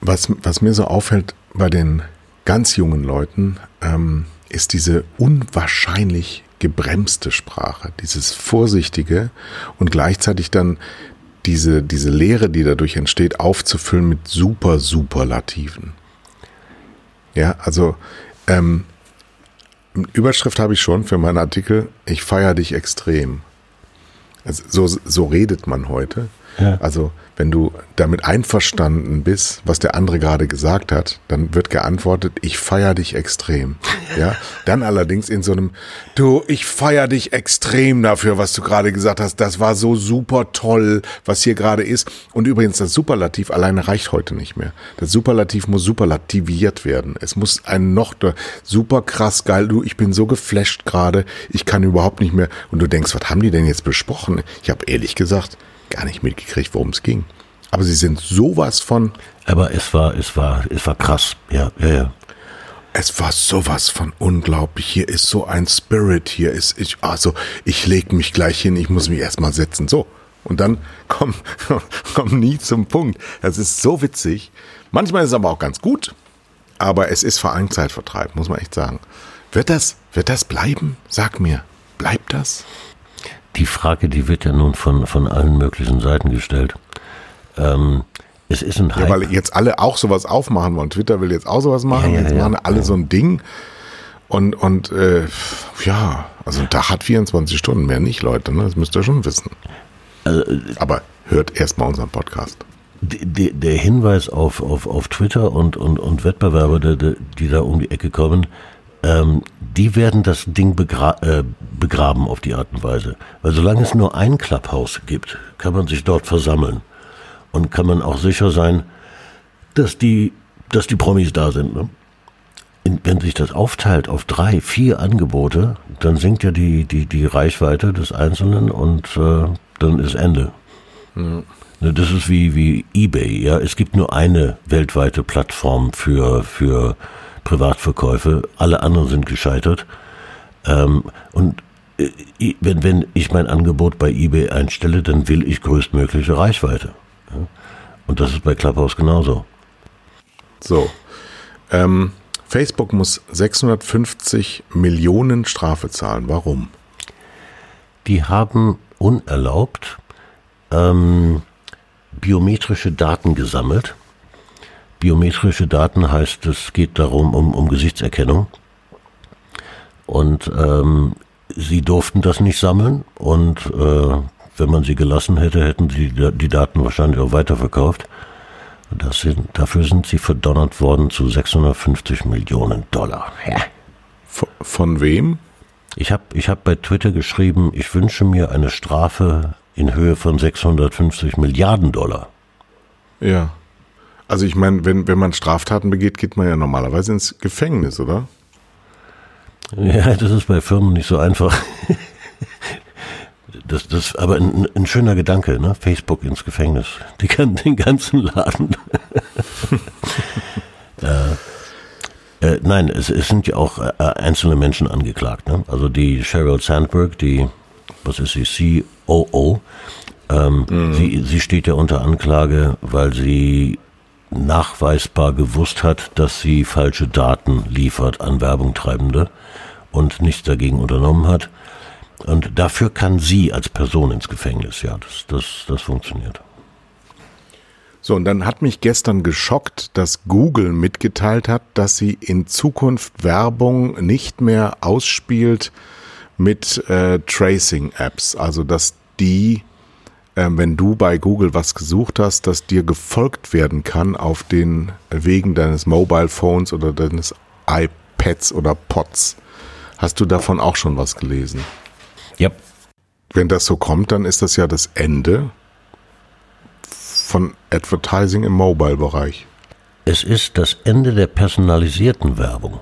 [SPEAKER 1] Was, was mir so auffällt bei den ganz jungen Leuten, ähm, ist diese unwahrscheinlich gebremste Sprache, dieses Vorsichtige und gleichzeitig dann diese, diese Lehre, die dadurch entsteht, aufzufüllen mit super Superlativen. Ja, also ähm, Überschrift habe ich schon für meinen Artikel, ich feiere dich extrem. Also so, so redet man heute. Ja. Also wenn du damit einverstanden bist, was der andere gerade gesagt hat, dann wird geantwortet, ich feier dich extrem. [LAUGHS] Ja, dann allerdings in so einem, du, ich feier dich extrem dafür, was du gerade gesagt hast. Das war so super toll, was hier gerade ist. Und übrigens, das Superlativ alleine reicht heute nicht mehr. Das Superlativ muss superlativiert werden. Es muss ein noch super krass geil. Du, ich bin so geflasht gerade. Ich kann überhaupt nicht mehr. Und du denkst, was haben die denn jetzt besprochen? Ich habe ehrlich gesagt gar nicht mitgekriegt, worum es ging. Aber sie sind sowas von.
[SPEAKER 3] Aber es war, es war, es war krass. Ja, ja, ja.
[SPEAKER 1] Es war sowas von unglaublich. Hier ist so ein Spirit. Hier ist ich. Also ich leg mich gleich hin. Ich muss mich erstmal setzen. So Und dann [LAUGHS] kommen, kommen nie zum Punkt. Das ist so witzig. Manchmal ist es aber auch ganz gut, aber es ist vor allem Zeitvertreib, muss man echt sagen. Wird das, wird das bleiben? Sag mir, bleibt das?
[SPEAKER 3] Die Frage, die wird ja nun von, von allen möglichen Seiten gestellt. Ähm, es ist ein
[SPEAKER 1] Hype. Ja, weil jetzt alle auch sowas aufmachen wollen. Twitter will jetzt auch sowas machen. Ja, ja, jetzt machen alle so ein Ding. Und, und äh, ja, also ein Tag hat 24 Stunden, mehr nicht, Leute. Ne? Das müsst ihr schon wissen. Also, Aber hört erstmal unseren Podcast.
[SPEAKER 3] Die, der Hinweis auf, auf, auf Twitter und, und, und Wettbewerber, die da um die Ecke kommen, ähm, die werden das Ding begra äh, begraben auf die Art und Weise. Weil solange es nur ein Clubhouse gibt, kann man sich dort versammeln. Und kann man auch sicher sein, dass die, dass die Promis da sind. Ne? wenn sich das aufteilt auf drei, vier Angebote, dann sinkt ja die, die, die Reichweite des Einzelnen und äh, dann ist Ende. Mhm. Das ist wie, wie eBay, ja. Es gibt nur eine weltweite Plattform für, für Privatverkäufe. Alle anderen sind gescheitert. Ähm, und äh, wenn, wenn ich mein Angebot bei eBay einstelle, dann will ich größtmögliche Reichweite. Ja? Und das ist bei Clubhouse genauso.
[SPEAKER 1] So. Ähm, Facebook muss 650 Millionen Strafe zahlen. Warum?
[SPEAKER 3] Die haben unerlaubt ähm, biometrische Daten gesammelt. Biometrische Daten heißt, es geht darum, um, um Gesichtserkennung. Und ähm, sie durften das nicht sammeln und äh, wenn man sie gelassen hätte, hätten sie die Daten wahrscheinlich auch weiterverkauft. Das sind, dafür sind sie verdonnert worden zu 650 Millionen Dollar. Ja.
[SPEAKER 1] Von, von wem?
[SPEAKER 3] Ich habe ich hab bei Twitter geschrieben, ich wünsche mir eine Strafe in Höhe von 650 Milliarden Dollar.
[SPEAKER 1] Ja. Also ich meine, wenn, wenn man Straftaten begeht, geht man ja normalerweise ins Gefängnis, oder?
[SPEAKER 3] Ja, das ist bei Firmen nicht so einfach. Das, das, aber ein, ein schöner Gedanke, ne? Facebook ins Gefängnis. Die kann [LAUGHS] den ganzen Laden. [LAUGHS] äh, äh, nein, es, es, sind ja auch äh, einzelne Menschen angeklagt. Ne? Also die Sheryl Sandberg, die, was ist sie, COO, ähm, mhm. sie, sie steht ja unter Anklage, weil sie nachweisbar gewusst hat, dass sie falsche Daten liefert an Werbungtreibende und nichts dagegen unternommen hat. Und dafür kann sie als Person ins Gefängnis. Ja, das, das, das funktioniert.
[SPEAKER 1] So, und dann hat mich gestern geschockt, dass Google mitgeteilt hat, dass sie in Zukunft Werbung nicht mehr ausspielt mit äh, Tracing-Apps. Also, dass die, wenn du bei Google was gesucht hast, dass dir gefolgt werden kann auf den Wegen deines Mobile Phones oder deines iPads oder Pods. Hast du davon auch schon was gelesen?
[SPEAKER 3] Ja.
[SPEAKER 1] Wenn das so kommt, dann ist das ja das Ende von Advertising im Mobile-Bereich.
[SPEAKER 3] Es ist das Ende der personalisierten Werbung.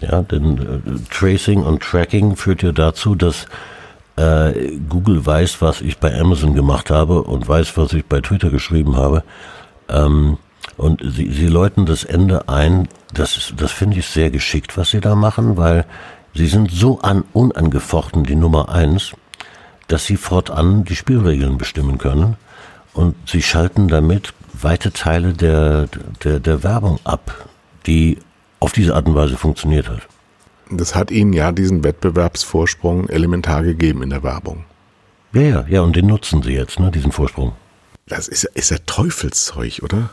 [SPEAKER 3] Ja, denn äh, Tracing und Tracking führt ja dazu, dass äh, Google weiß, was ich bei Amazon gemacht habe und weiß, was ich bei Twitter geschrieben habe. Ähm, und sie, sie läuten das Ende ein. Das, das finde ich sehr geschickt, was sie da machen, weil Sie sind so an unangefochten die Nummer eins, dass sie fortan die Spielregeln bestimmen können und sie schalten damit weite Teile der, der, der Werbung ab, die auf diese Art und Weise funktioniert hat.
[SPEAKER 1] Das hat ihnen ja diesen Wettbewerbsvorsprung elementar gegeben in der Werbung.
[SPEAKER 3] Ja, ja, ja, und den nutzen sie jetzt, ne, diesen Vorsprung.
[SPEAKER 1] Das ist, ist ja Teufelszeug, oder?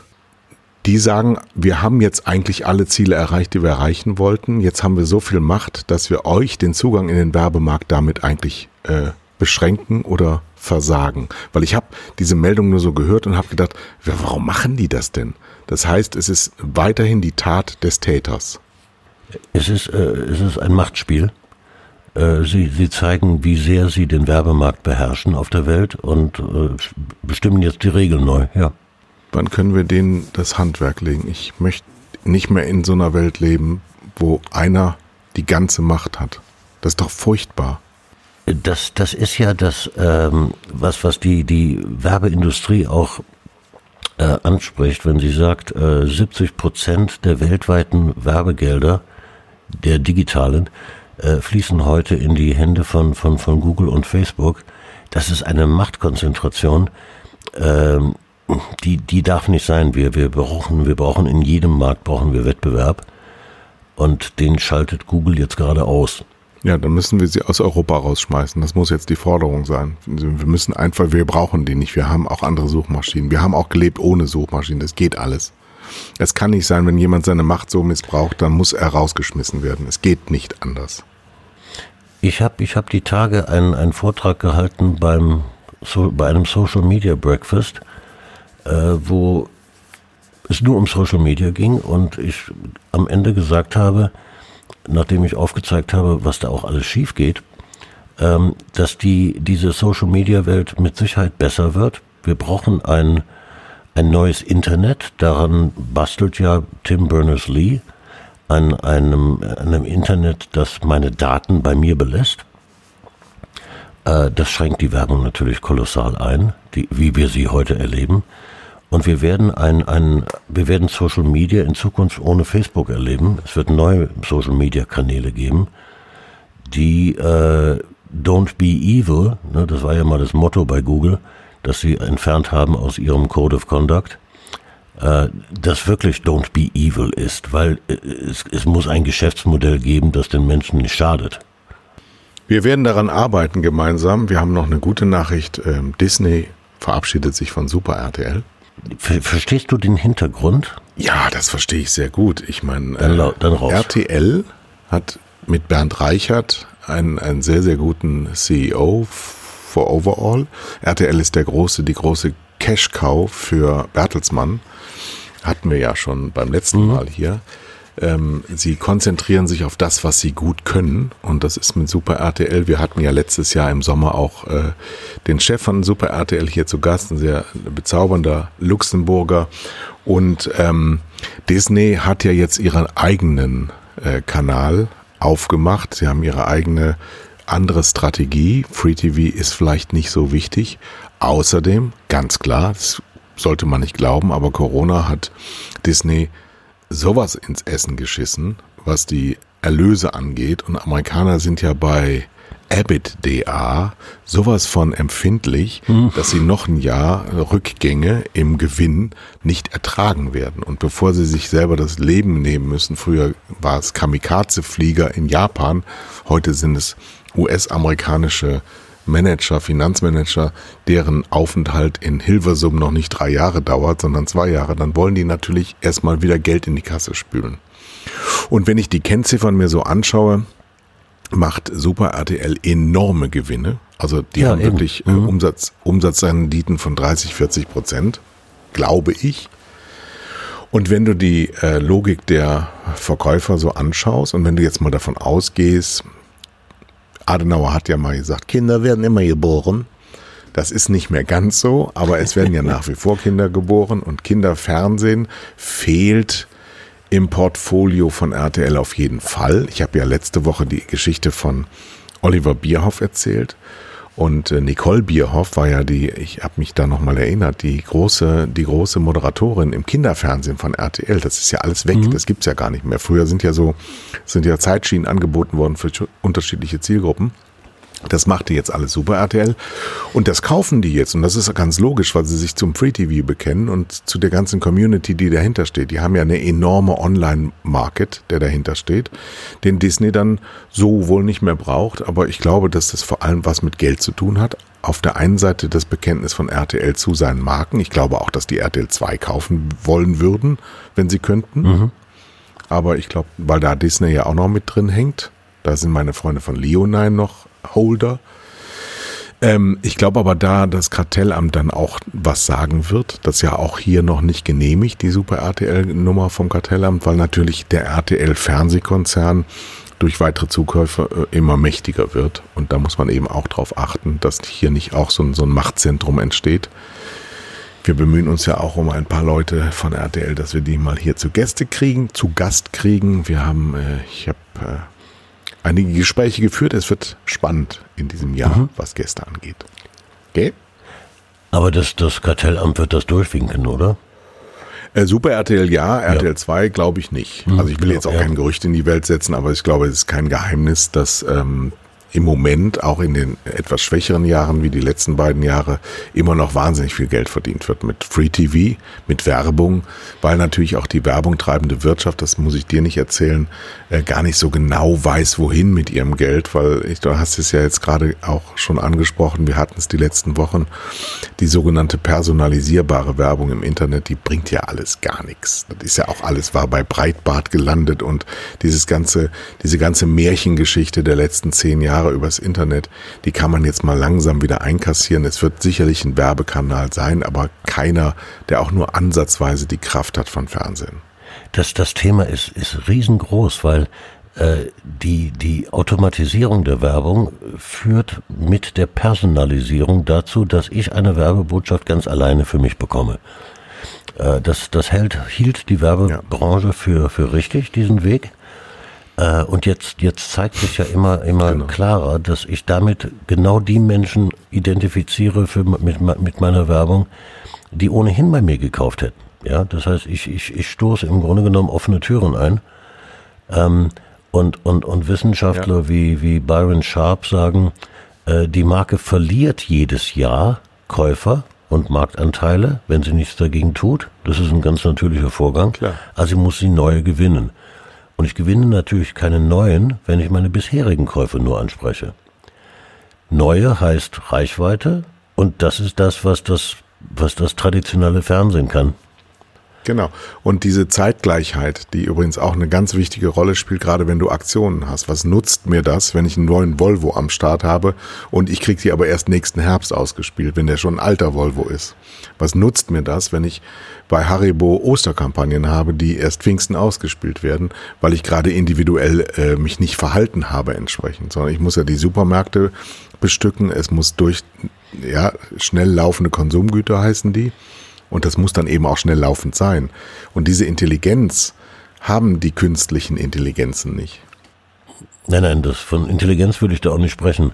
[SPEAKER 1] die sagen, wir haben jetzt eigentlich alle Ziele erreicht, die wir erreichen wollten. Jetzt haben wir so viel Macht, dass wir euch den Zugang in den Werbemarkt damit eigentlich äh, beschränken oder versagen. Weil ich habe diese Meldung nur so gehört und habe gedacht, warum machen die das denn? Das heißt, es ist weiterhin die Tat des Täters.
[SPEAKER 3] Es ist, äh, es ist ein Machtspiel. Äh, sie, sie zeigen, wie sehr sie den Werbemarkt beherrschen auf der Welt und äh, bestimmen jetzt die Regeln neu, ja.
[SPEAKER 1] Wann können wir denen das Handwerk legen? Ich möchte nicht mehr in so einer Welt leben, wo einer die ganze Macht hat. Das ist doch furchtbar.
[SPEAKER 3] Das, das ist ja das, ähm, was, was die, die Werbeindustrie auch äh, anspricht, wenn sie sagt, äh, 70 Prozent der weltweiten Werbegelder, der digitalen, äh, fließen heute in die Hände von, von, von Google und Facebook das ist eine Machtkonzentration, ähm, die, die darf nicht sein. Wir, wir brauchen, wir brauchen in jedem Markt brauchen wir Wettbewerb. Und den schaltet Google jetzt gerade aus.
[SPEAKER 1] Ja, dann müssen wir sie aus Europa rausschmeißen. Das muss jetzt die Forderung sein. Wir müssen einfach, wir brauchen die nicht. Wir haben auch andere Suchmaschinen. Wir haben auch gelebt ohne Suchmaschinen. Das geht alles. Es kann nicht sein, wenn jemand seine Macht so missbraucht, dann muss er rausgeschmissen werden. Es geht nicht anders.
[SPEAKER 3] Ich habe ich hab die Tage einen, einen Vortrag gehalten beim, so, bei einem Social Media Breakfast, äh, wo es nur um Social Media ging und ich am Ende gesagt habe, nachdem ich aufgezeigt habe, was da auch alles schief geht, ähm, dass die, diese Social Media Welt mit Sicherheit besser wird. Wir brauchen ein, ein neues Internet. Daran bastelt ja Tim Berners-Lee an einem, einem Internet, das meine Daten bei mir belässt. Äh, das schränkt die Werbung natürlich kolossal ein, die, wie wir sie heute erleben. Und wir werden ein, ein, wir werden Social Media in Zukunft ohne Facebook erleben. Es wird neue Social Media Kanäle geben, die äh, Don't be evil, ne, das war ja mal das Motto bei Google, das sie entfernt haben aus ihrem Code of Conduct, äh, das wirklich Don't be evil ist, weil äh, es, es muss ein Geschäftsmodell geben, das den Menschen nicht schadet.
[SPEAKER 1] Wir werden daran arbeiten gemeinsam. Wir haben noch eine gute Nachricht. Ähm, Disney verabschiedet sich von Super RTL.
[SPEAKER 3] Verstehst du den Hintergrund?
[SPEAKER 1] Ja, das verstehe ich sehr gut. Ich meine, äh, RTL hat mit Bernd Reichert einen, einen sehr, sehr guten CEO for Overall. RTL ist der große, die große Cash-Cow für Bertelsmann. Hatten wir ja schon beim letzten mhm. Mal hier. Ähm, sie konzentrieren sich auf das, was sie gut können. Und das ist mit Super RTL. Wir hatten ja letztes Jahr im Sommer auch äh, den Chef von Super RTL hier zu Gast, ein sehr bezaubernder Luxemburger. Und ähm, Disney hat ja jetzt ihren eigenen äh, Kanal aufgemacht. Sie haben ihre eigene andere Strategie. Free TV ist vielleicht nicht so wichtig. Außerdem, ganz klar, das sollte man nicht glauben, aber Corona hat Disney sowas ins Essen geschissen, was die Erlöse angeht. Und Amerikaner sind ja bei EBITDA sowas von empfindlich, hm. dass sie noch ein Jahr Rückgänge im Gewinn nicht ertragen werden. Und bevor sie sich selber das Leben nehmen müssen, früher war es Kamikaze-Flieger in Japan, heute sind es US-amerikanische Manager, Finanzmanager, deren Aufenthalt in Hilversum noch nicht drei Jahre dauert, sondern zwei Jahre, dann wollen die natürlich erstmal wieder Geld in die Kasse spülen. Und wenn ich die Kennziffern mir so anschaue, macht Super RTL enorme Gewinne. Also die ja, haben eben. wirklich äh, mhm. Umsatz, Umsatzrenditen von 30, 40 Prozent, glaube ich. Und wenn du die äh, Logik der Verkäufer so anschaust und wenn du jetzt mal davon ausgehst, Adenauer hat ja mal gesagt, Kinder werden immer geboren. Das ist nicht mehr ganz so, aber es werden ja nach wie vor Kinder geboren und Kinderfernsehen fehlt im Portfolio von RTL auf jeden Fall. Ich habe ja letzte Woche die Geschichte von Oliver Bierhoff erzählt. Und äh, Nicole Bierhoff war ja die, ich habe mich da nochmal erinnert, die große, die große Moderatorin im Kinderfernsehen von RTL. Das ist ja alles weg, mhm. das gibt's ja gar nicht mehr. Früher sind ja so, sind ja Zeitschienen angeboten worden für unterschiedliche Zielgruppen. Das macht die jetzt alles super RTL. Und das kaufen die jetzt. Und das ist ganz logisch, weil sie sich zum Free TV bekennen und zu der ganzen Community, die dahinter steht. Die haben ja eine enorme Online-Market, der dahinter steht, den Disney dann so wohl nicht mehr braucht. Aber ich glaube, dass das vor allem was mit Geld zu tun hat. Auf der einen Seite das Bekenntnis von RTL zu seinen Marken. Ich glaube auch, dass die RTL 2 kaufen wollen würden, wenn sie könnten. Mhm. Aber ich glaube, weil da Disney ja auch noch mit drin hängt, da sind meine Freunde von Leonine noch Holder. Ähm, ich glaube aber da das Kartellamt dann auch was sagen wird, das ja auch hier noch nicht genehmigt, die Super RTL-Nummer vom Kartellamt, weil natürlich der RTL-Fernsehkonzern durch weitere Zukäufe äh, immer mächtiger wird. Und da muss man eben auch darauf achten, dass hier nicht auch so ein, so ein Machtzentrum entsteht. Wir bemühen uns ja auch um ein paar Leute von RTL, dass wir die mal hier zu Gäste kriegen, zu Gast kriegen. Wir haben, äh, ich habe äh, einige Gespräche geführt. Es wird spannend in diesem Jahr, mhm. was Gäste angeht. Okay?
[SPEAKER 3] Aber das, das Kartellamt wird das durchwinken, oder?
[SPEAKER 1] Äh, Super RTL ja, RTL ja. 2 glaube ich nicht. Mhm, also ich will jetzt auch ja. kein Gerücht in die Welt setzen, aber ich glaube, es ist kein Geheimnis, dass ähm, im Moment, auch in den etwas schwächeren Jahren wie die letzten beiden Jahre, immer noch wahnsinnig viel Geld verdient wird mit Free TV, mit Werbung, weil natürlich auch die Werbung treibende Wirtschaft, das muss ich dir nicht erzählen, äh, gar nicht so genau weiß, wohin mit ihrem Geld, weil ich, du hast es ja jetzt gerade auch schon angesprochen, wir hatten es die letzten Wochen, die sogenannte personalisierbare Werbung im Internet, die bringt ja alles gar nichts. Das ist ja auch alles, war bei Breitbart gelandet und dieses ganze, diese ganze Märchengeschichte der letzten zehn Jahre Jahre übers Internet, die kann man jetzt mal langsam wieder einkassieren. Es wird sicherlich ein Werbekanal sein, aber keiner, der auch nur ansatzweise die Kraft hat von Fernsehen.
[SPEAKER 3] Das, das Thema ist, ist riesengroß, weil äh, die, die Automatisierung der Werbung führt mit der Personalisierung dazu, dass ich eine Werbebotschaft ganz alleine für mich bekomme. Äh, das, das hält, hielt die Werbebranche für, für richtig, diesen Weg. Äh, und jetzt, jetzt zeigt sich ja immer, immer genau. klarer, dass ich damit genau die Menschen identifiziere für, mit, mit meiner Werbung, die ohnehin bei mir gekauft hätten. Ja, das heißt, ich, ich, ich stoße im Grunde genommen offene Türen ein. Ähm, und, und, und Wissenschaftler ja. wie, wie Byron Sharp sagen, äh, die Marke verliert jedes Jahr Käufer und Marktanteile, wenn sie nichts dagegen tut. Das ist ein ganz natürlicher Vorgang. Klar. Also muss sie neue gewinnen. Und ich gewinne natürlich keine neuen, wenn ich meine bisherigen Käufe nur anspreche. Neue heißt Reichweite und das ist das, was das, was das traditionelle Fernsehen kann.
[SPEAKER 1] Genau. Und diese Zeitgleichheit, die übrigens auch eine ganz wichtige Rolle spielt, gerade wenn du Aktionen hast. Was nutzt mir das, wenn ich einen neuen Volvo am Start habe und ich kriege die aber erst nächsten Herbst ausgespielt, wenn der schon ein alter Volvo ist? Was nutzt mir das, wenn ich bei Haribo Osterkampagnen habe, die erst Pfingsten ausgespielt werden, weil ich gerade individuell äh, mich nicht verhalten habe entsprechend, sondern ich muss ja die Supermärkte bestücken, es muss durch ja, schnell laufende Konsumgüter heißen die und das muss dann eben auch schnell laufend sein. Und diese Intelligenz haben die künstlichen Intelligenzen nicht.
[SPEAKER 3] Nein, nein, das von Intelligenz würde ich da auch nicht sprechen.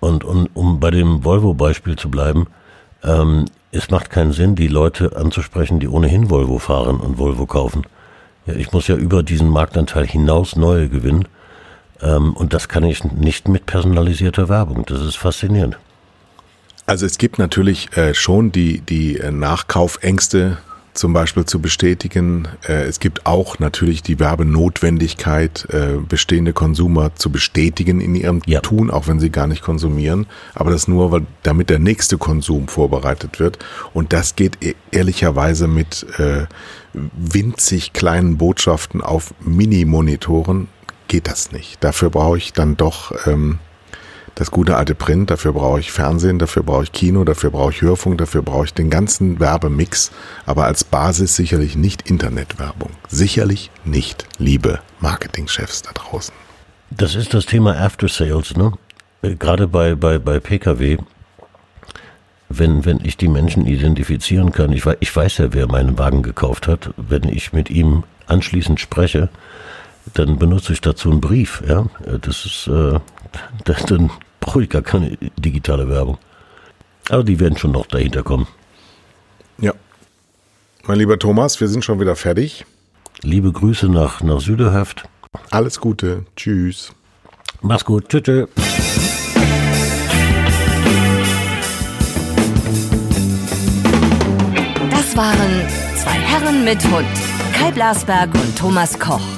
[SPEAKER 3] Und, und um bei dem Volvo-Beispiel zu bleiben, ähm, es macht keinen Sinn, die Leute anzusprechen, die ohnehin Volvo fahren und Volvo kaufen. Ja, ich muss ja über diesen Marktanteil hinaus neue gewinnen. Ähm, und das kann ich nicht mit personalisierter Werbung. Das ist faszinierend.
[SPEAKER 1] Also es gibt natürlich äh, schon die, die äh, Nachkaufängste zum Beispiel zu bestätigen. Äh, es gibt auch natürlich die Werbenotwendigkeit, äh, bestehende Konsumer zu bestätigen in ihrem ja. Tun, auch wenn sie gar nicht konsumieren. Aber das nur, weil, damit der nächste Konsum vorbereitet wird. Und das geht e ehrlicherweise mit äh, winzig kleinen Botschaften auf Mini-Monitoren geht das nicht. Dafür brauche ich dann doch ähm, das gute alte Print, dafür brauche ich Fernsehen, dafür brauche ich Kino, dafür brauche ich Hörfunk, dafür brauche ich den ganzen Werbemix, aber als Basis sicherlich nicht Internetwerbung. Sicherlich nicht, liebe Marketingchefs da draußen.
[SPEAKER 3] Das ist das Thema After Sales, ne? Äh, gerade bei, bei, bei Pkw, wenn, wenn ich die Menschen identifizieren kann, ich, ich weiß ja, wer meinen Wagen gekauft hat, wenn ich mit ihm anschließend spreche, dann benutze ich dazu einen Brief, ja. Das ist, äh, das, [LAUGHS] dann brauche ich gar keine digitale Werbung. Aber die werden schon noch dahinter kommen.
[SPEAKER 1] Ja. Mein lieber Thomas, wir sind schon wieder fertig.
[SPEAKER 3] Liebe Grüße nach, nach Süderhöft.
[SPEAKER 1] Alles Gute. Tschüss.
[SPEAKER 3] Mach's gut. Tschüss. tschüss.
[SPEAKER 2] Das waren zwei Herren mit Hund. Kai Blasberg und Thomas Koch.